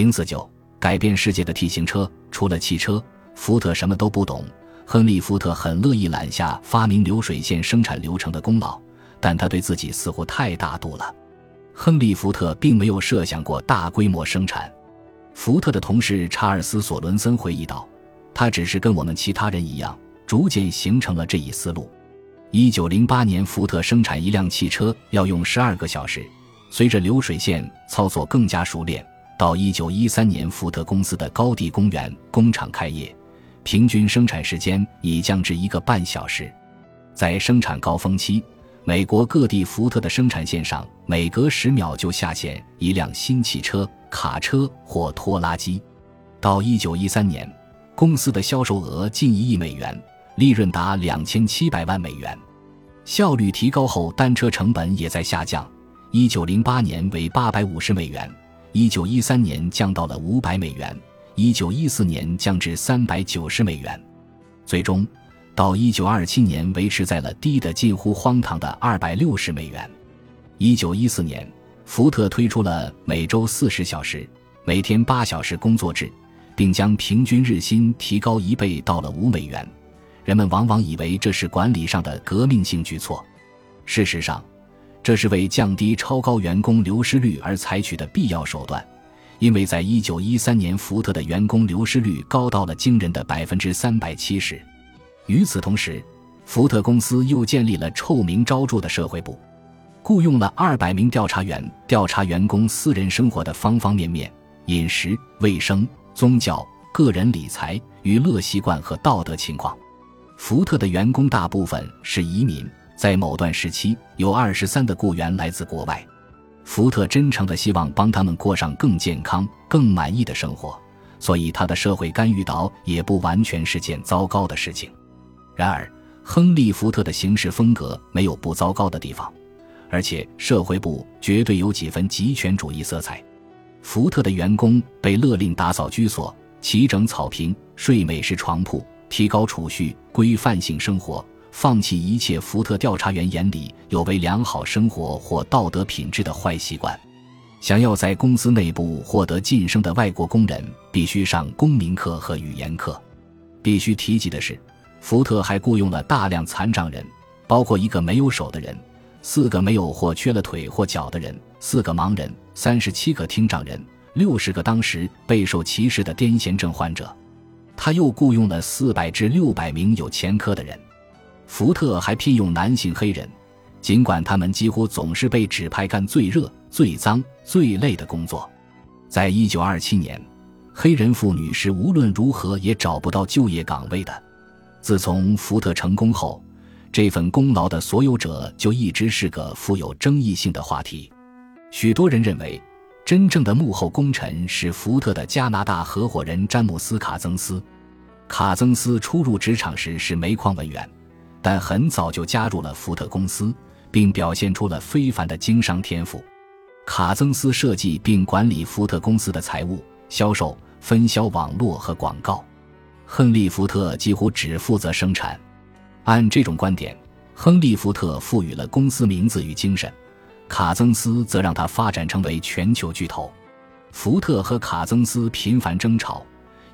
零四九改变世界的 T 型车，除了汽车，福特什么都不懂。亨利·福特很乐意揽下发明流水线生产流程的功劳，但他对自己似乎太大度了。亨利·福特并没有设想过大规模生产。福特的同事查尔斯·索伦森回忆道：“他只是跟我们其他人一样，逐渐形成了这一思路。”一九零八年，福特生产一辆汽车要用十二个小时。随着流水线操作更加熟练。到一九一三年，福特公司的高地公园工厂开业，平均生产时间已降至一个半小时。在生产高峰期，美国各地福特的生产线上每隔十秒就下线一辆新汽车、卡车或拖拉机。到一九一三年，公司的销售额近一亿美元，利润达两千七百万美元。效率提高后，单车成本也在下降。一九零八年为八百五十美元。一九一三年降到了五百美元，一九一四年降至三百九十美元，最终到一九二七年维持在了低的近乎荒唐的二百六十美元。一九一四年，福特推出了每周四十小时、每天八小时工作制，并将平均日薪提高一倍到了五美元。人们往往以为这是管理上的革命性举措，事实上。这是为降低超高员工流失率而采取的必要手段，因为在一九一三年，福特的员工流失率高到了惊人的百分之三百七十。与此同时，福特公司又建立了臭名昭著的社会部，雇佣了二百名调查员，调查员工私人生活的方方面面：饮食、卫生、宗教、个人理财、娱乐习惯和道德情况。福特的员工大部分是移民。在某段时期，有二十三的雇员来自国外。福特真诚地希望帮他们过上更健康、更满意的生活，所以他的社会干预岛也不完全是件糟糕的事情。然而，亨利·福特的行事风格没有不糟糕的地方，而且社会部绝对有几分极权主义色彩。福特的员工被勒令打扫居所、齐整草坪、睡美式床铺、提高储蓄、规范性生活。放弃一切福特调查员眼里有违良好生活或道德品质的坏习惯。想要在公司内部获得晋升的外国工人必须上公民课和语言课。必须提及的是，福特还雇佣了大量残障人，包括一个没有手的人、四个没有或缺了腿或脚的人、四个盲人、三十七个听障人、六十个当时备受歧视的癫痫症患者。他又雇佣了四百至六百名有前科的人。福特还聘用男性黑人，尽管他们几乎总是被指派干最热、最脏、最累的工作。在一九二七年，黑人妇女是无论如何也找不到就业岗位的。自从福特成功后，这份功劳的所有者就一直是个富有争议性的话题。许多人认为，真正的幕后功臣是福特的加拿大合伙人詹姆斯·卡曾斯。卡曾斯初入职场时是煤矿文员。但很早就加入了福特公司，并表现出了非凡的经商天赋。卡曾斯设计并管理福特公司的财务、销售、分销网络和广告。亨利·福特几乎只负责生产。按这种观点，亨利·福特赋予了公司名字与精神，卡曾斯则让它发展成为全球巨头。福特和卡曾斯频繁争吵，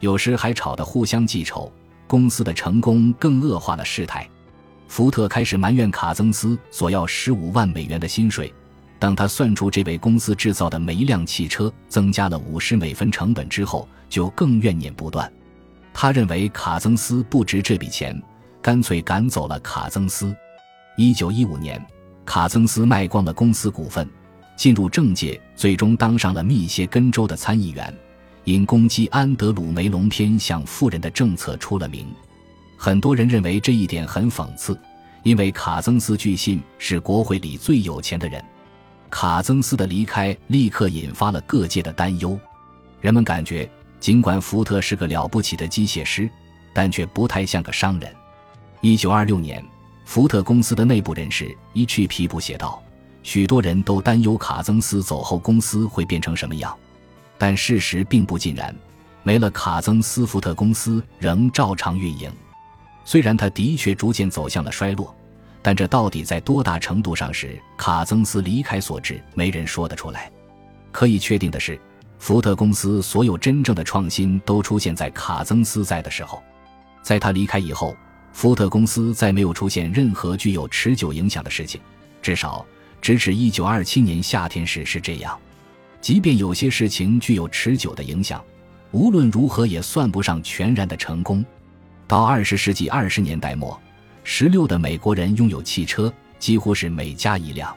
有时还吵得互相记仇。公司的成功更恶化了事态。福特开始埋怨卡曾斯索要十五万美元的薪水。当他算出这位公司制造的每一辆汽车增加了五十美分成本之后，就更怨念不断。他认为卡曾斯不值这笔钱，干脆赶走了卡曾斯。一九一五年，卡曾斯卖光了公司股份，进入政界，最终当上了密歇根州的参议员。因攻击安德鲁梅隆偏向富人的政策出了名。很多人认为这一点很讽刺，因为卡曾斯据信是国会里最有钱的人。卡曾斯的离开立刻引发了各界的担忧。人们感觉，尽管福特是个了不起的机械师，但却不太像个商人。一九二六年，福特公司的内部人士一去皮布写道：“许多人都担忧卡曾斯走后公司会变成什么样，但事实并不尽然。没了卡曾斯，福特公司仍照常运营。”虽然他的确逐渐走向了衰落，但这到底在多大程度上是卡曾斯离开所致，没人说得出来。可以确定的是，福特公司所有真正的创新都出现在卡曾斯在的时候。在他离开以后，福特公司再没有出现任何具有持久影响的事情，至少直至1927年夏天时是这样。即便有些事情具有持久的影响，无论如何也算不上全然的成功。到二十世纪二十年代末，十六的美国人拥有汽车，几乎是每家一辆。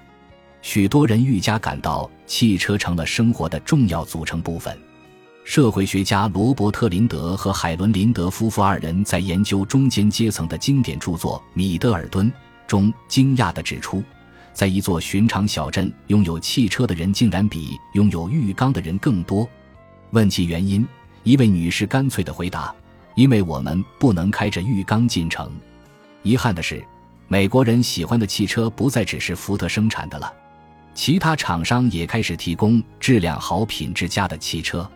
许多人愈加感到汽车成了生活的重要组成部分。社会学家罗伯特·林德和海伦·林德夫妇二人在研究中间阶层的经典著作《米德尔顿》中，惊讶地指出，在一座寻常小镇，拥有汽车的人竟然比拥有浴缸的人更多。问其原因，一位女士干脆地回答：“因为我们不能开着浴缸进城。”遗憾的是，美国人喜欢的汽车不再只是福特生产的了，其他厂商也开始提供质量好、品质佳的汽车。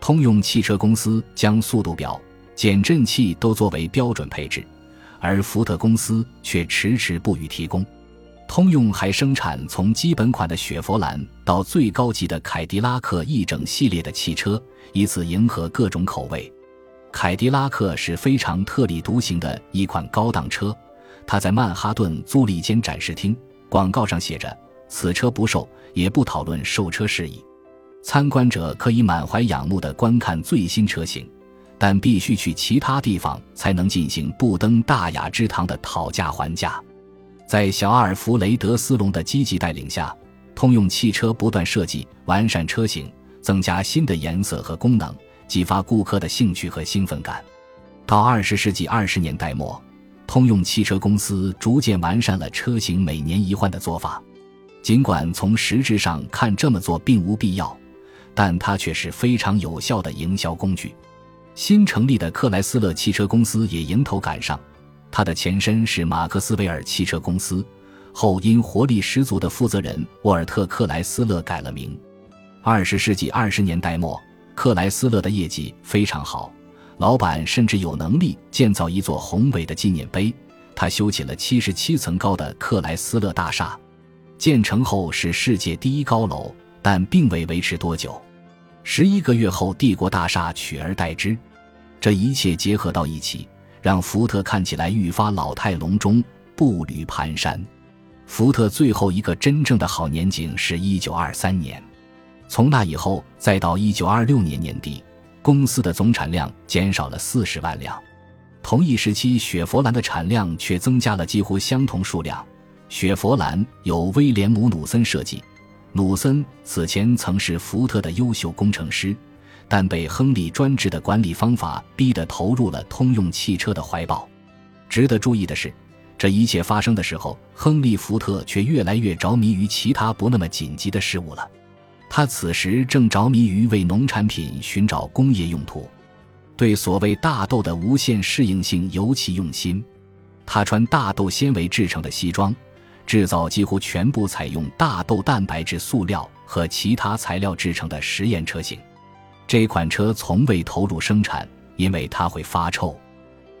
通用汽车公司将速度表、减震器都作为标准配置，而福特公司却迟迟不予提供。通用还生产从基本款的雪佛兰到最高级的凯迪拉克一整系列的汽车，以此迎合各种口味。凯迪拉克是非常特立独行的一款高档车，它在曼哈顿租了一间展示厅，广告上写着：“此车不售，也不讨论售车事宜。”参观者可以满怀仰慕地观看最新车型，但必须去其他地方才能进行不登大雅之堂的讨价还价。在小阿尔弗雷德斯隆的积极带领下，通用汽车不断设计完善车型，增加新的颜色和功能，激发顾客的兴趣和兴奋感。到二十世纪二十年代末，通用汽车公司逐渐完善了车型每年一换的做法，尽管从实质上看这么做并无必要。但它却是非常有效的营销工具。新成立的克莱斯勒汽车公司也迎头赶上，它的前身是马克斯韦尔汽车公司，后因活力十足的负责人沃尔特·克莱斯勒改了名。二十世纪二十年代末，克莱斯勒的业绩非常好，老板甚至有能力建造一座宏伟的纪念碑。他修起了七十七层高的克莱斯勒大厦，建成后是世界第一高楼，但并未维持多久。十一个月后，帝国大厦取而代之。这一切结合到一起，让福特看起来愈发老态龙钟、步履蹒跚。福特最后一个真正的好年景是一九二三年，从那以后再到一九二六年年底，公司的总产量减少了四十万辆。同一时期，雪佛兰的产量却增加了几乎相同数量。雪佛兰由威廉姆·努森设计。努森此前曾是福特的优秀工程师，但被亨利专制的管理方法逼得投入了通用汽车的怀抱。值得注意的是，这一切发生的时候，亨利·福特却越来越着迷于其他不那么紧急的事物了。他此时正着迷于为农产品寻找工业用途，对所谓大豆的无限适应性尤其用心。他穿大豆纤维制成的西装。制造几乎全部采用大豆蛋白质塑料和其他材料制成的实验车型，这款车从未投入生产，因为它会发臭。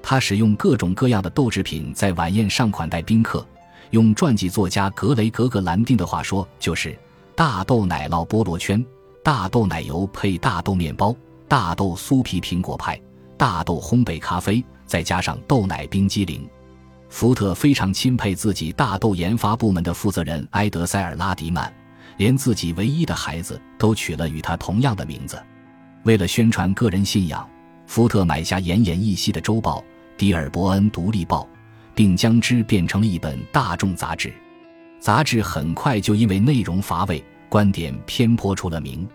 他使用各种各样的豆制品在晚宴上款待宾客。用传记作家格雷格格兰丁的话说，就是大豆奶酪菠萝圈、大豆奶油配大豆面包、大豆酥皮苹果派、大豆烘焙咖啡，再加上豆奶冰激凌。福特非常钦佩自己大豆研发部门的负责人埃德塞尔拉迪曼，连自己唯一的孩子都取了与他同样的名字。为了宣传个人信仰，福特买下奄奄一息的周报《迪尔伯恩独立报》，并将之变成了一本大众杂志。杂志很快就因为内容乏味、观点偏颇出了名，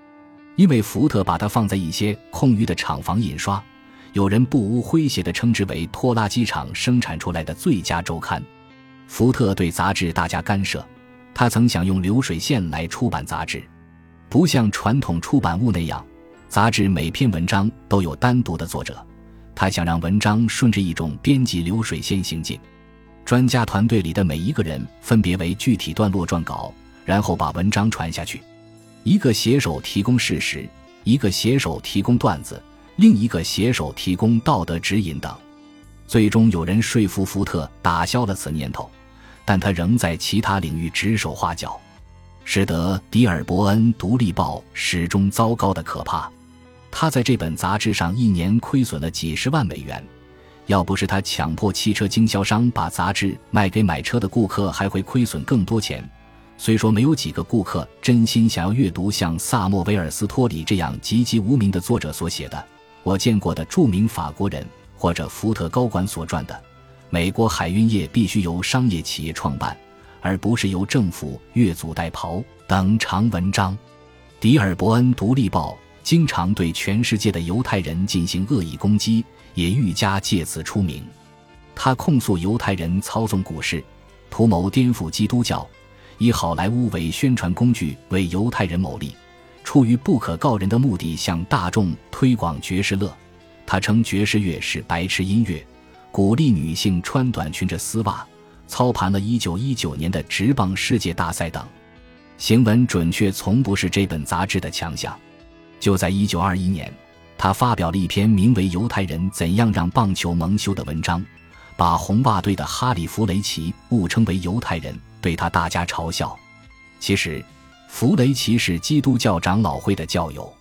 因为福特把它放在一些空余的厂房印刷。有人不无诙谐地称之为拖拉机厂生产出来的最佳周刊。福特对杂志大加干涉，他曾想用流水线来出版杂志，不像传统出版物那样，杂志每篇文章都有单独的作者。他想让文章顺着一种编辑流水线行进，专家团队里的每一个人分别为具体段落撰稿，然后把文章传下去。一个写手提供事实，一个写手提供段子。另一个写手提供道德指引等，最终有人说服福特打消了此念头，但他仍在其他领域指手画脚。使得迪尔伯恩《独立报》始终糟糕的可怕。他在这本杂志上一年亏损了几十万美元。要不是他强迫汽车经销商把杂志卖给买车的顾客，还会亏损更多钱。虽说没有几个顾客真心想要阅读像萨默维尔斯托里这样籍籍无名的作者所写的，我见过的著名法国人或者福特高管所撰的《美国海运业必须由商业企业创办，而不是由政府越俎代庖》等长文章。迪尔伯恩《独立报》经常对全世界的犹太人进行恶意攻击，也愈加借此出名。他控诉犹太人操纵股市，图谋颠覆基督教。以好莱坞为宣传工具，为犹太人谋利，出于不可告人的目的，向大众推广爵士乐。他称爵士乐是白痴音乐，鼓励女性穿短裙着丝袜，操盘了1919年的直棒世界大赛等。行文准确从不是这本杂志的强项。就在1921年，他发表了一篇名为《犹太人怎样让棒球蒙羞》的文章，把红袜队的哈里·弗雷奇误称为犹太人。对他大加嘲笑。其实，弗雷奇是基督教长老会的教友。